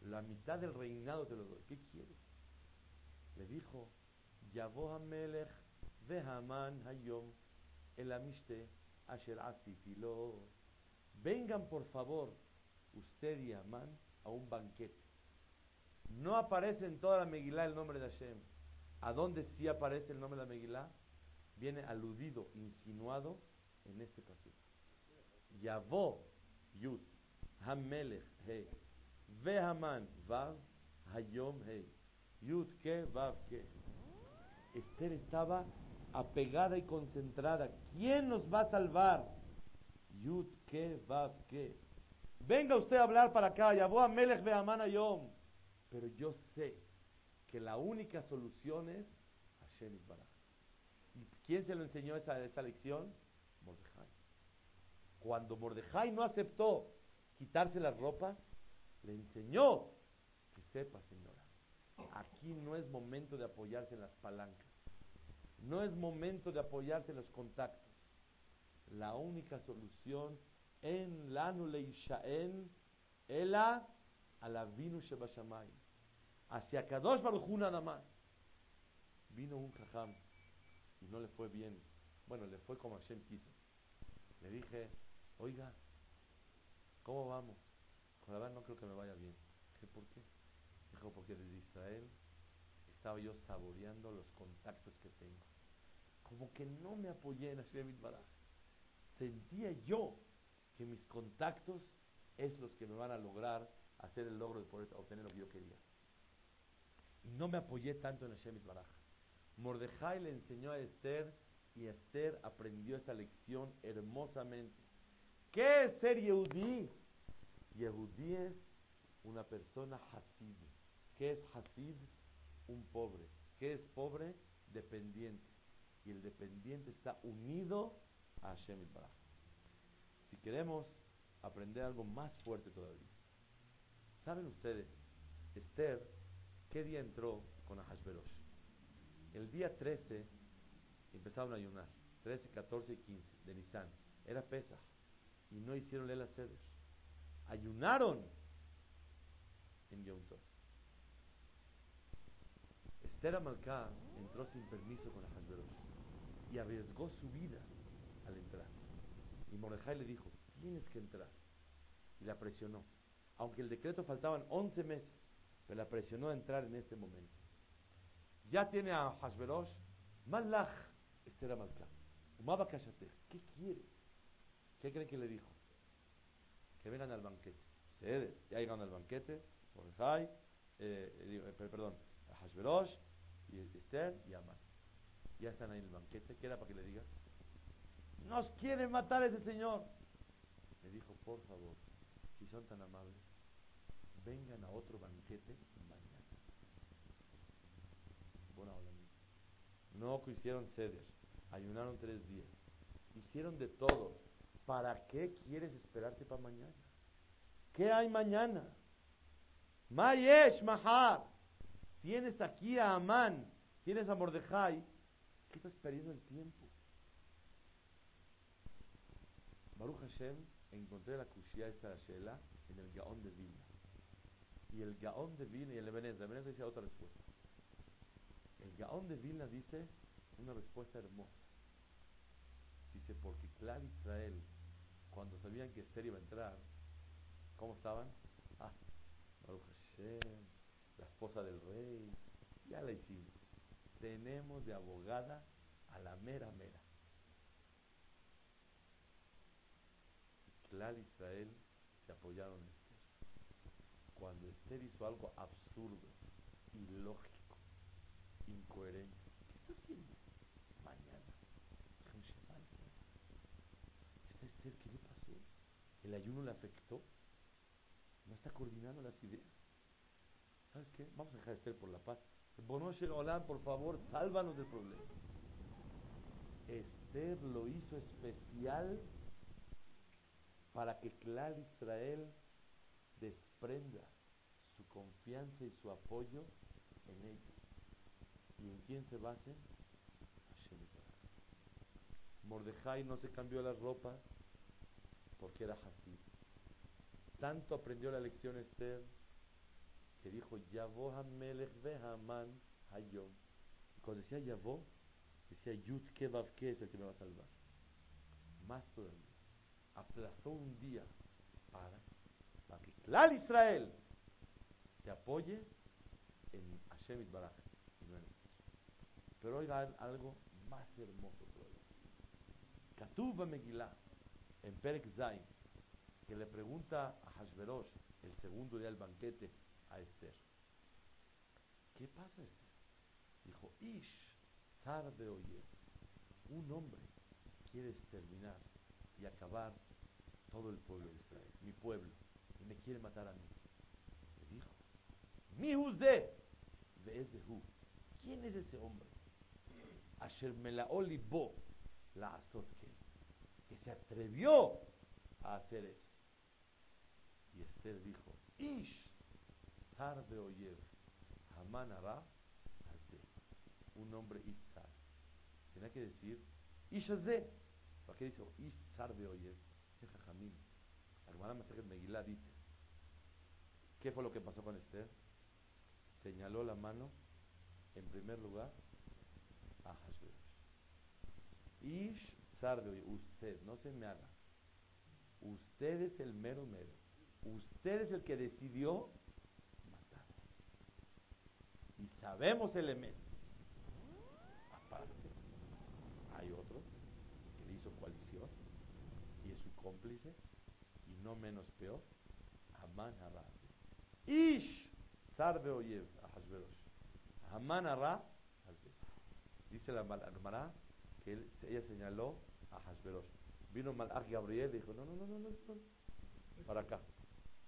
La mitad del reinado te lo doy. ¿Qué quieres? Le dijo, Yavo Hamelech Vehaman Hayom El Amiste Asher Asitilo. Vengan por favor, usted y Amán, a un banquete. No aparece en toda la Megilá el nombre de Hashem. ¿A dónde sí aparece el nombre de la Megilá? Viene aludido, insinuado en este pasaje. Yavo Yud Hamelech He Vehaman, Vav, Hayom, Hey. Yud, Ke, Vav, Ke. Esther estaba apegada y concentrada. ¿Quién nos va a salvar? Yud, Ke, Vav, Ke. Venga usted a hablar para acá. Yabó a Melech, Vehaman, Hayom. Pero yo sé que la única solución es Hashem Baraj. ¿Y quién se lo enseñó esa, esa lección? Mordejai. Cuando Mordejai no aceptó quitarse las ropas, le enseñó que sepa, señora, aquí no es momento de apoyarse en las palancas, no es momento de apoyarse en los contactos. La única solución en la en ela alavinu shebashamayim, hacia Kadosh Baruj nada más. Vino un jajam y no le fue bien. Bueno, le fue como Hashem quiso. Le dije, oiga, ¿cómo vamos? Con la verdad no creo que me vaya bien. Dije, ¿por qué? Dijo, porque desde Israel estaba yo saboreando los contactos que tengo. Como que no me apoyé en Hashem Baraj. Sentía yo que mis contactos es los que me van a lograr hacer el logro de poder obtener lo que yo quería. Y no me apoyé tanto en Hashem Baraj. Mordejai le enseñó a Esther y Esther aprendió esa lección hermosamente. ¿Qué es ser Yehudí? Yehudí es una persona Hasid. ¿Qué es Hasid? Un pobre. ¿Qué es pobre? Dependiente. Y el dependiente está unido a Hashem Baraj. Si queremos aprender algo más fuerte todavía, ¿saben ustedes? Esther, ¿qué día entró con Ahashverosh? El día 13 empezaron a ayunar. 13, 14 y 15 de Nisan. Era Pesach. Y no hicieron Lela Seder. Ayunaron en Yom Tov. Esther Amalcá entró sin permiso con Ahasverosh y arriesgó su vida al entrar. Y Mordejai le dijo, tienes que entrar. Y la presionó. Aunque el decreto faltaban 11 meses, pero la presionó a entrar en este momento. Ya tiene a Hashverosh, Malach, Esther Amalcá. ¿Qué quiere? ¿Qué creen que le dijo? Que vengan al banquete. Ya llegan al banquete, Mordejai, eh, perdón, Hashverosh, y Esther y. Ya están ahí en el banquete. ¿Qué era para que le diga? Nos quiere matar ese señor. Le dijo, por favor, si son tan amables, vengan a otro banquete mañana. No hicieron ceder, ayunaron tres días, hicieron de todo. ¿Para qué quieres esperarte para mañana? ¿Qué hay mañana? Mayesh Mahar. Tienes aquí a Amán, tienes a Mordejai. ¿Qué estás perdiendo el tiempo? Baruch Hashem, encontré la cuchilla esta Shela en el Gaón de Vilna. Y el Gaón de Vilna y el Ebenezer. Ebenezer decía otra respuesta. El Gaón de Vilna dice una respuesta hermosa. Dice, porque Clar Israel, cuando sabían que Esther iba a entrar, ¿cómo estaban? Ah, Baruch Hashem, la esposa del rey, ya la hicimos. Tenemos de abogada a la mera mera. Clar Israel se apoyaron en Esther. Cuando Esther hizo algo absurdo, ilógico, incoherente, ¿qué está haciendo? Mañana. ¿Esta Esther qué le pasó? ¿El ayuno le afectó? ¿No está coordinando las ideas? ¿Sabes qué? Vamos a dejar de Esther por la paz. Bonosher Olam, por favor, sálvanos del problema. Esther lo hizo especial para que Clar Israel desprenda su confianza y su apoyo en ella. ¿Y en quién se base? Hashem Mordejai no se cambió las ropas porque era Hasid. Tanto aprendió la lección Esther que dijo Yavó Hamelech Haman Hayom. Cuando decía Yavó, decía Yud Kevav que es el que me va a salvar. Más todavía aplazó un día para, que Clar Israel se apoye en Hashem Baraj y no en Pero oiga algo más hermoso todavía. Katuba Megillah en Perek Zain que le pregunta a Hashverosh el segundo día del banquete a Esther. ¿Qué pasa Esther? Dijo, Ish, tarde oye, un hombre quiere exterminar y acabar todo el pueblo de Israel, mi pueblo, y me quiere matar a mí. Le dijo, mi de ¿Quién es ese hombre? Asher bo la que se atrevió a hacer eso. Y Esther dijo, Ish, tarde oyev, Haman hará un nombre Itzar. Tenía que decir Ishazé. ¿Para qué dice Ish tarde oyev? Es Jajamín. La hermana Megilá dice, ¿qué fue lo que pasó con Esther? Señaló la mano, en primer lugar, a Hashverosh. Ish tarde usted, no se me haga. Usted es el mero mero. Usted es el que decidió matar. Y sabemos el elemento. Aparte, hay otro que le hizo coalición y es su cómplice y no menos peor, Amán Hará. Ish Sarbe Oyev a Hashverosh. Amán Hará. Dice la hermana que ella señaló a Hashverosh. Vino Malach Gabriel y dijo, no, no, no, no, no, para acá,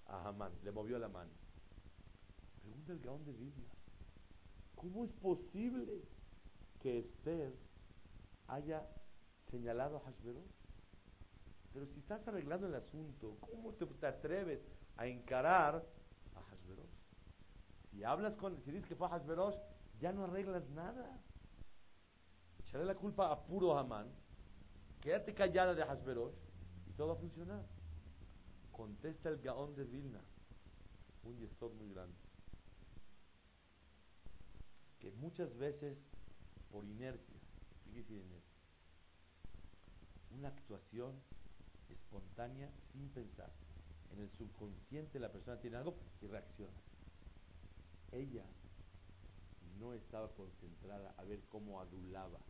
a Hamán, le movió la mano. Pregunta el Gaón de Biblia, ¿cómo es posible que Esther haya señalado a Hashverosh? Pero si estás arreglando el asunto, ¿cómo te, atreves a encarar a Hashverosh? Si hablas con, si dices que fue a Hashverosh, ya no arreglas nada. Echaré la culpa a puro Hamán Quédate callada de Hasberosh y todo va a funcionar. Contesta el Gaón de Vilna, un yesod muy grande, que muchas veces por inercia, inercia, una actuación espontánea sin pensar. En el subconsciente la persona tiene algo y reacciona. Ella no estaba concentrada a ver cómo adulaba,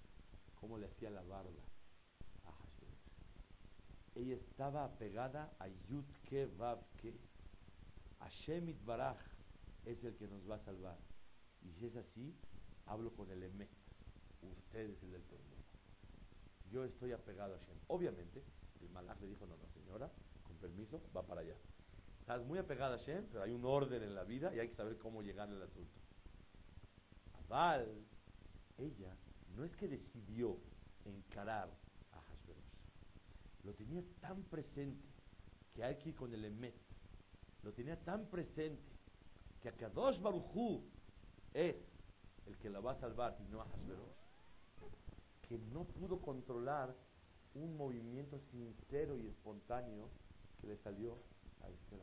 cómo le hacía la barba, ella estaba apegada a Yudke Vavke. Shemit Baraj es el que nos va a salvar. Y si es así, hablo con el Emet. Usted es el del problema. Yo estoy apegado a Shem. Obviamente, el Malach le dijo, no, no, señora, con permiso, va para allá. Estás muy apegada a Shem, pero hay un orden en la vida y hay que saber cómo llegar al asunto. Aval, ella, no es que decidió encarar lo tenía tan presente que ir con el Emet. Lo tenía tan presente que a Kadosh Barujú es el que la va a salvar y no a Hasberosh, que no pudo controlar un movimiento sincero y espontáneo que le salió a Esther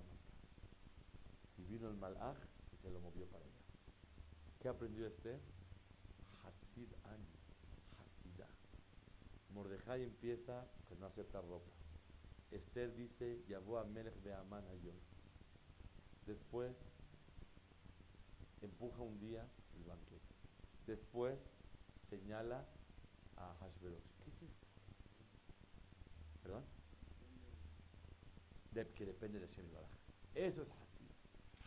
Y vino el Malach y se lo movió para allá. ¿Qué aprendió Esther? Hasid Ani. Mordejai empieza con no aceptar ropa. Esther dice, llamó a Melech de Amán Después empuja un día el banquete. Después señala a Hashverosh. ¿Qué es esto? ¿Perdón? Que depende de Shem Eso es Hasid.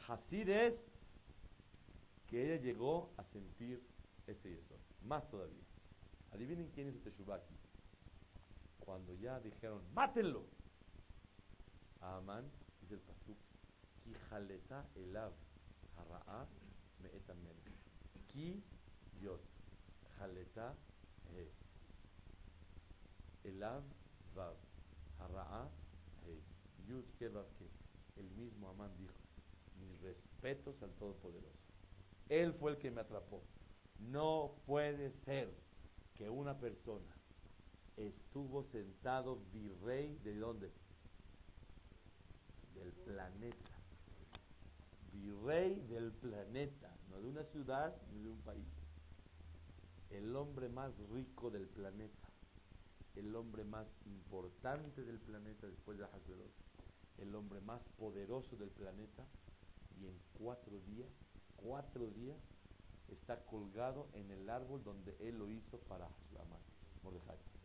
Hasid es que ella llegó a sentir ese yeso. Más todavía. Adivinen quién es este Shubaki cuando ya dijeron, mátenlo, a Amán, dice el pasuk, ki jaleta elav hara'a me etamen. Ki yot, jaleta he. Elav vav, hara'a he. Yud ke vav ke. El mismo Amán dijo, mis respetos al Todopoderoso. Él fue el que me atrapó. No puede ser que una persona estuvo sentado virrey de dónde? Del planeta. Virrey del planeta, no de una ciudad ni de un país. El hombre más rico del planeta, el hombre más importante del planeta después de Hasberos, el hombre más poderoso del planeta, y en cuatro días, cuatro días, está colgado en el árbol donde él lo hizo para Mordejai.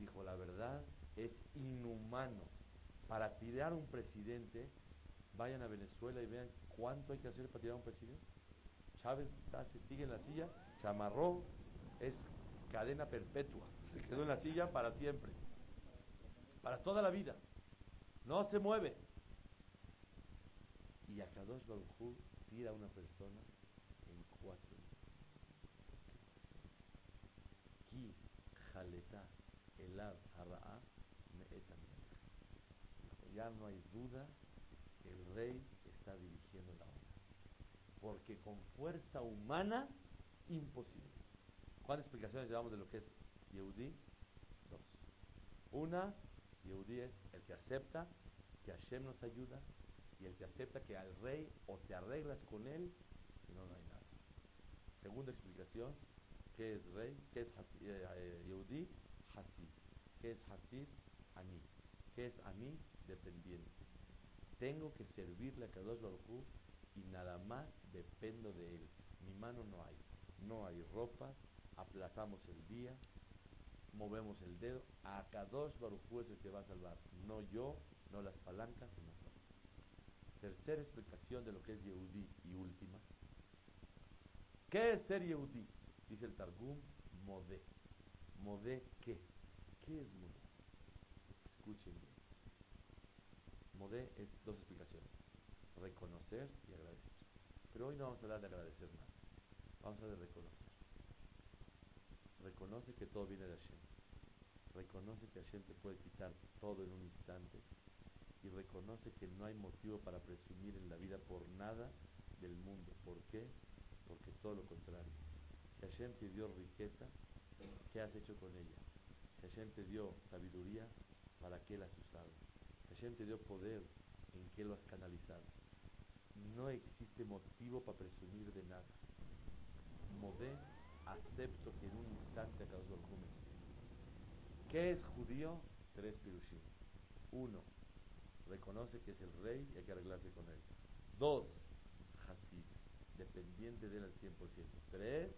Dijo, la verdad es inhumano. Para tirar un presidente, vayan a Venezuela y vean cuánto hay que hacer para tirar un presidente. Chávez se sigue en la silla, se es cadena perpetua. Se quedó en la silla para siempre. Para toda la vida. No se mueve. Y a Kadosh Baruj tira a una persona en cuatro jaleta elav hara'a ya no hay duda, el rey está dirigiendo la obra. Porque con fuerza humana, imposible. ¿Cuántas explicaciones llevamos de lo que es Yehudi? Dos. Una, Yehudi es el que acepta que Hashem nos ayuda y el que acepta que al rey o te arreglas con él, si no, no hay nada. Segunda explicación, ¿qué es rey? ¿Qué es eh, eh, Yehudi? Hasid. ¿Qué es Hasid? Ani. ¿Qué es Ani? Dependiente. Tengo que servirle a Kadosh Baruj y nada más dependo de él. Mi mano no hay. No hay ropa, aplazamos el día, movemos el dedo. A Kadosh Baruj es el que va a salvar. No yo, no las palancas, no Tercera explicación de lo que es Yehudi y última. ¿Qué es ser Yehudi? Dice el Targum, Modé. ¿Modé qué? ¿Qué es Modé? Escuchen bien. Modé es dos explicaciones. Reconocer y agradecer. Pero hoy no vamos a hablar de agradecer más. Vamos a hablar de reconocer. Reconoce que todo viene de Hashem. Reconoce que Hashem te puede quitar todo en un instante. Y reconoce que no hay motivo para presumir en la vida por nada del mundo. ¿Por qué? Porque todo lo contrario. Si Hashem te dio riqueza, ¿qué has hecho con ella? Hashem te dio sabiduría, ¿para qué la has usado? Hashem te dio poder, ¿en qué lo has canalizado? No existe motivo para presumir de nada. Modé, acepto que en un instante acabó el ¿Qué es judío? Tres pirushim. Uno, reconoce que es el rey y hay que arreglarse con él. Dos, Hasid, dependiente de él al 100%. Tres,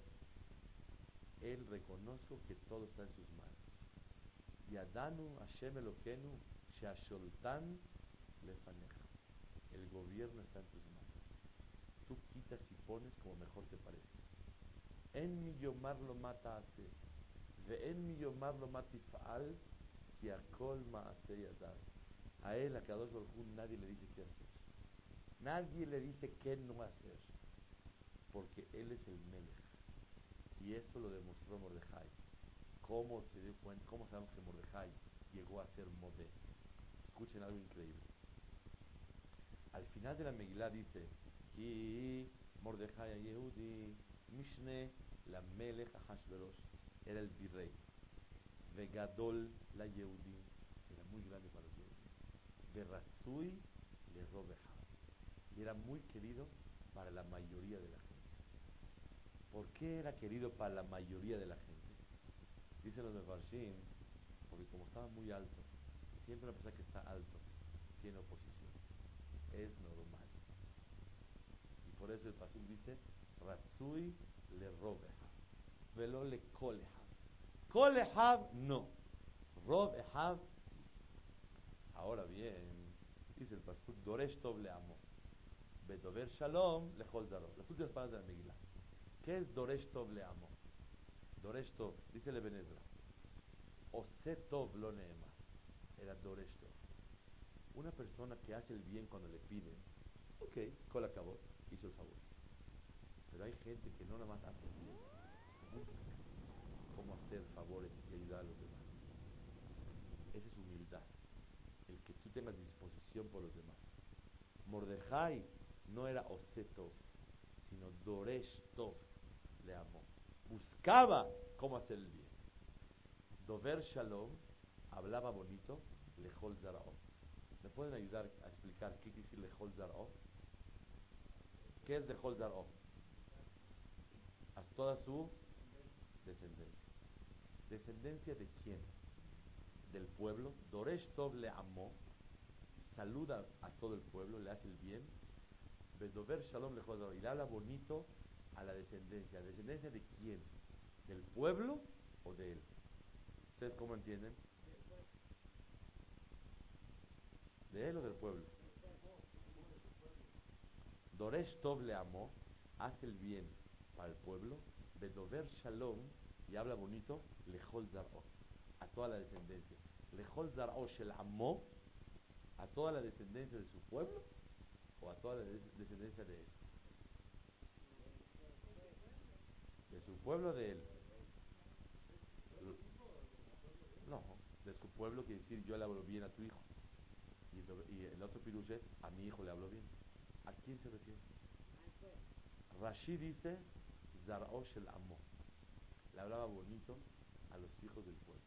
él reconozco que todo está en sus manos. Yadanu Hashem Eloquenu Shasholtan Lefaneja. El gobierno está en tus manos. Tú quitas y pones como mejor te parece. En mi yomar lo mata hace. Ve en mi yomar lo matifal. Y a kol yadar. A él, a Kadosh Baruj nadie le dice qué hacer. Nadie le dice qué no hacer. Porque él es el Melech. Y eso lo demostró Mordejai. ¿Cómo sabemos que Mordejai llegó a ser Modé? Escuchen algo increíble. Al final de la Megilá dice, Ki Mordejai Yehudi, Mishne, la Melech Ahashverosh, era el virrey. Vegadol la Yehudi, era muy grande para los Yehudi. Berrazui le robeja. Y era muy querido para la mayoría de la gente. ¿Por qué era querido para la mayoría de la gente? Dicen los Mefarshim, porque como estaba muy alto, siempre una persona que está alto tiene oposición. Es normal. Y por eso el Pasuk dice, Ratsui le robeja, velo le koleha. Kolehav no. Robehav Ahora bien, dice el Pasuk, Doresh Tov le amo. Bedover Shalom le Las últimas palabras de la Megillah. ¿Qué es Doresh Tov le amo? Doresh Tov, dice el Ebenezer. Ose Tov lo neema. Era Doresh Tov. Una persona que hace el bien cuando le piden, ok, col acabó, hizo el favor. Pero hay gente que no nada más hace el bien, cómo hacer favores y ayudar a los demás. Esa es humildad. El que tú tengas disposición por los demás. Mordejai no era Oseto, sino Doresh Tov le amó. Buscaba cómo hacer el bien. Dover Shalom hablaba bonito, Lejol Zarao. ¿Me pueden ayudar a explicar qué quiere decir Lejol Zarao? ¿Qué es Lejol Zarao? A toda su descendencia. ¿Descendencia de quién? Del pueblo. Doresh Tov le amó. Saluda a todo el pueblo, le hace el bien. Bedover Shalom Lejol. Y le habla bonito a la descendencia. descendencia de quién? ¿Del pueblo o de él? ¿Ustedes cómo entienden? ¿De él o del pueblo? Doresh Tov le amó, hace el bien para el pueblo, Bedover Shalom, y habla bonito, Lejol Zar'o, a toda la descendencia. Lejol Zar'o Shel amó, a toda la descendencia de su pueblo, o a toda la descendencia de él. De su pueblo de él. No, de su pueblo quiere decir yo le hablo bien a tu hijo. Y, el otro pirush es, a mi hijo le habló bien. ¿A quién se refiere? Rashid dice, Zar'osh el Amo. Le hablaba bonito a los hijos del pueblo.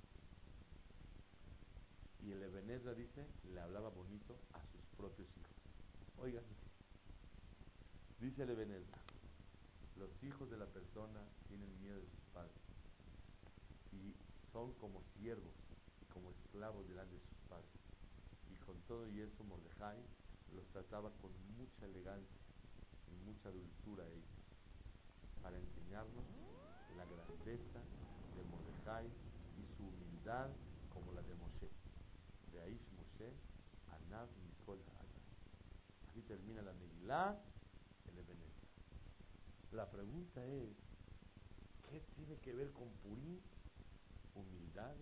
Y el Ebenezer dice, le hablaba bonito a sus propios hijos. Oigan, dice el Ebenezer, los hijos de la persona tienen miedo de sus padres y son como siervos como esclavos delante de sus padres. Y con todo y eso Mordejai los trataba con mucha elegancia y mucha dulzura a ellos, para enseñarnos la grandeza de Mordejai y su humildad como la de Moshe. De Aish Moshe, Anav Mikol Así termina la Ebenezer. La pregunta es, ¿qué tiene que ver con Purim? Humildad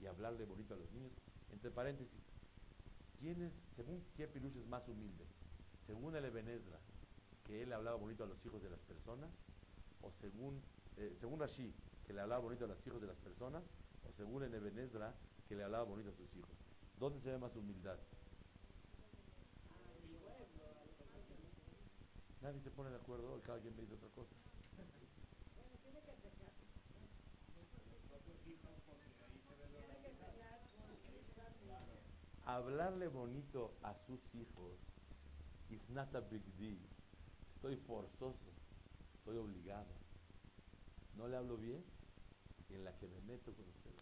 y hablarle bonito a los niños. Entre paréntesis, ¿quién es, según qué Pirush es más humilde? Según el Ebenezra, que él hablaba bonito a los hijos de las personas, o según, eh, según Rashi, que le hablaba bonito a los hijos de las personas, o según el Ebenezra, que le hablaba bonito a sus hijos. ¿Dónde se ve más humildad? Nadie se pone de acuerdo cada quien me dice otra cosa. Hablarle bonito a sus hijos is not a big deal. Estoy forzoso, estoy obligado. No le hablo bien en la que me meto con ustedes.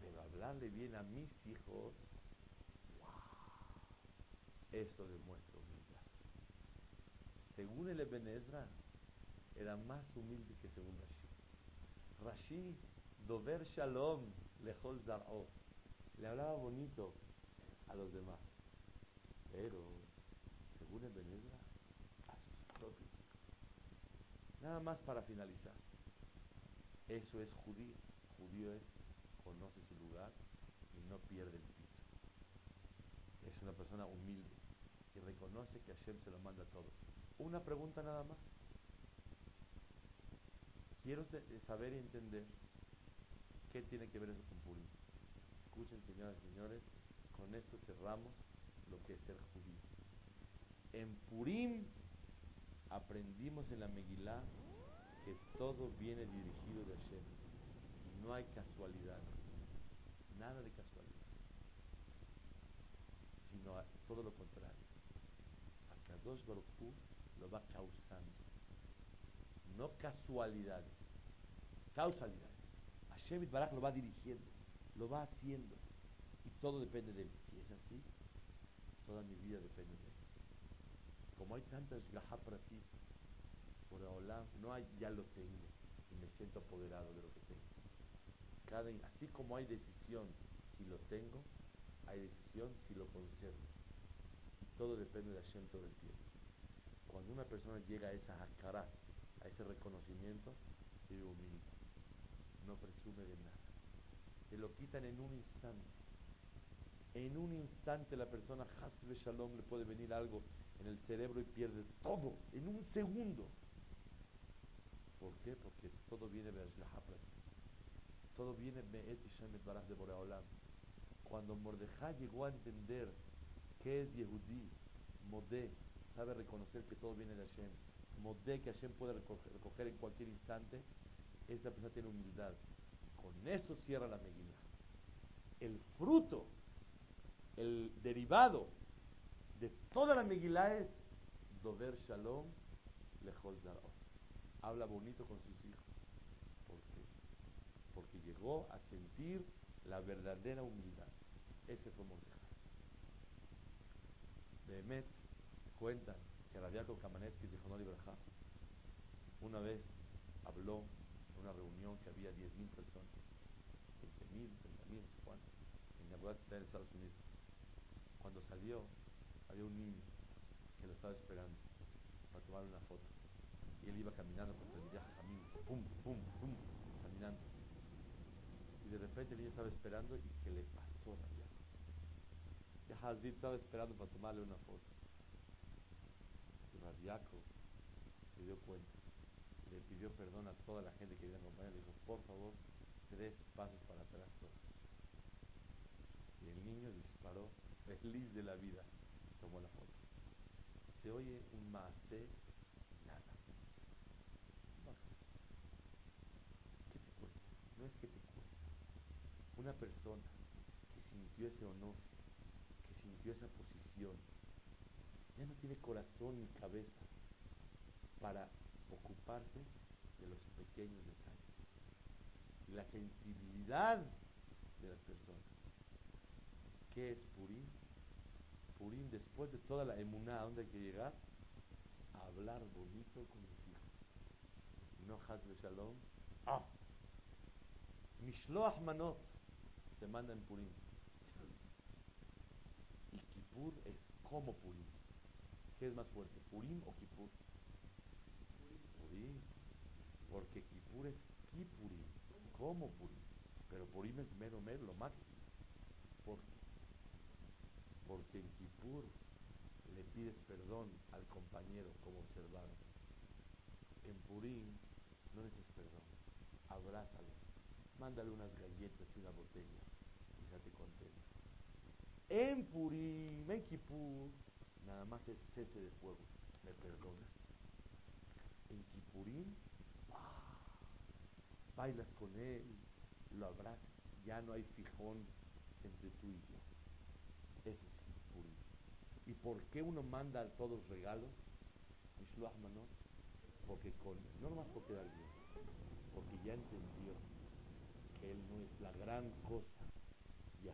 Pero hablarle bien a mis hijos, wow, eso demuestra. Según el Ebenezra, era más humilde que según Rashi. Rashi, Dover Shalom, Lejol Zar'ot. Le hablaba bonito a los demás. Pero, según el a sus propios. Nada más para finalizar. Eso es judío. Judío es, conoce su lugar y no pierde el piso. Es una persona humilde y reconoce que Hashem se lo manda todo. Una pregunta nada más. Quiero saber y entender qué tiene que ver eso con Purim. Escuchen, señoras y señores, con esto cerramos lo que es ser judío. En Purim aprendimos en la Megilá que todo viene dirigido de Hashem no hay casualidad, nada de casualidad, sino todo lo contrario. Akadosh Baruch Hu lo va causando, no casualidades, causalidades. Hashem Barak lo va dirigiendo lo va haciendo y todo depende de él. Si es así, toda mi vida depende de él. Como hay tantas para ti, por ahora no hay, ya lo tengo y me siento apoderado de lo que tengo. Así como hay decisión si lo tengo, hay decisión si lo conservo. Todo depende de Hashem todo el tiempo. Cuando una persona llega a esa cara, a ese reconocimiento, vive humilde, no presume de nada se lo quitan en un instante. En un instante la persona, Hasbe Shalom, le puede venir algo en el cerebro y pierde todo, en un segundo. ¿Por qué? Porque todo viene de Todo viene de Boreolam. Cuando Mordejai llegó a entender qué es Yehudí, Modé, sabe reconocer que todo viene de Hashem, Modé que Hashem puede recoger en cualquier instante, esa persona tiene humildad. Con eso cierra la Megillah. El fruto, el derivado de toda la Megillah es Dover Shalom Lejol Habla bonito con sus hijos. ¿Por qué? Porque llegó a sentir la verdadera humildad. Ese fue Mordejai. Behemet cuentan que Rabiaco Kamanetzki dijo no una vez habló una reunión que había 10.000 personas, 20.000, 30.000, no sé cuánto, en Navidad en Estados Unidos. Cuando salió, había un niño que lo estaba esperando para tomar una foto. Y él iba caminando contra el viaje camino, pum, pum, pum, caminando. Y de repente el niño estaba esperando y se le pasó Y Hazid estaba esperando para tomarle una foto. Y Rabiaco se dio cuenta le pidió perdón a toda la gente que viene a acompañar, le dijo, por favor, tres pasos para atrás todos. Y el niño disparó, feliz de la vida, tomó la foto. Se oye un maase, nada. ¿Qué te cuesta? No es que te cuesta. Una persona que sintió ese honor, que sintió esa posición, ya no tiene corazón ni cabeza para ocuparse de los pequeños detalles. La sensibilidad de las personas. ¿Qué es Purim? Purim, después de toda la emuná, ¿a dónde hay que llegar? A hablar bonito con los hijos. No de Shalom. Ah. Mishloach Manot se manda en Purim. Y Kippur es como Purim. ¿Qué es más fuerte, Purim o Kippur? Purim. Porque Kippur es Kippurim, como Purim. Pero Purim es mero mero, lo máximo. ¿Por qué? Porque en Kippur le pides perdón al compañero, como observaron. En Purim no necesitas perdón, abrázalo, mándale unas galletas y una botella, fíjate contento. En Purim, en Kippur, nada más es cese de fuego, me perdonas. En Kipurín, bailas con él, lo abrazas, ya no hay fijón entre tú y yo. Ese es Kipurín. ¿Y por qué uno manda a todos regalos? Porque con, no nomás por quedar bien, porque ya entendió que él no es la gran cosa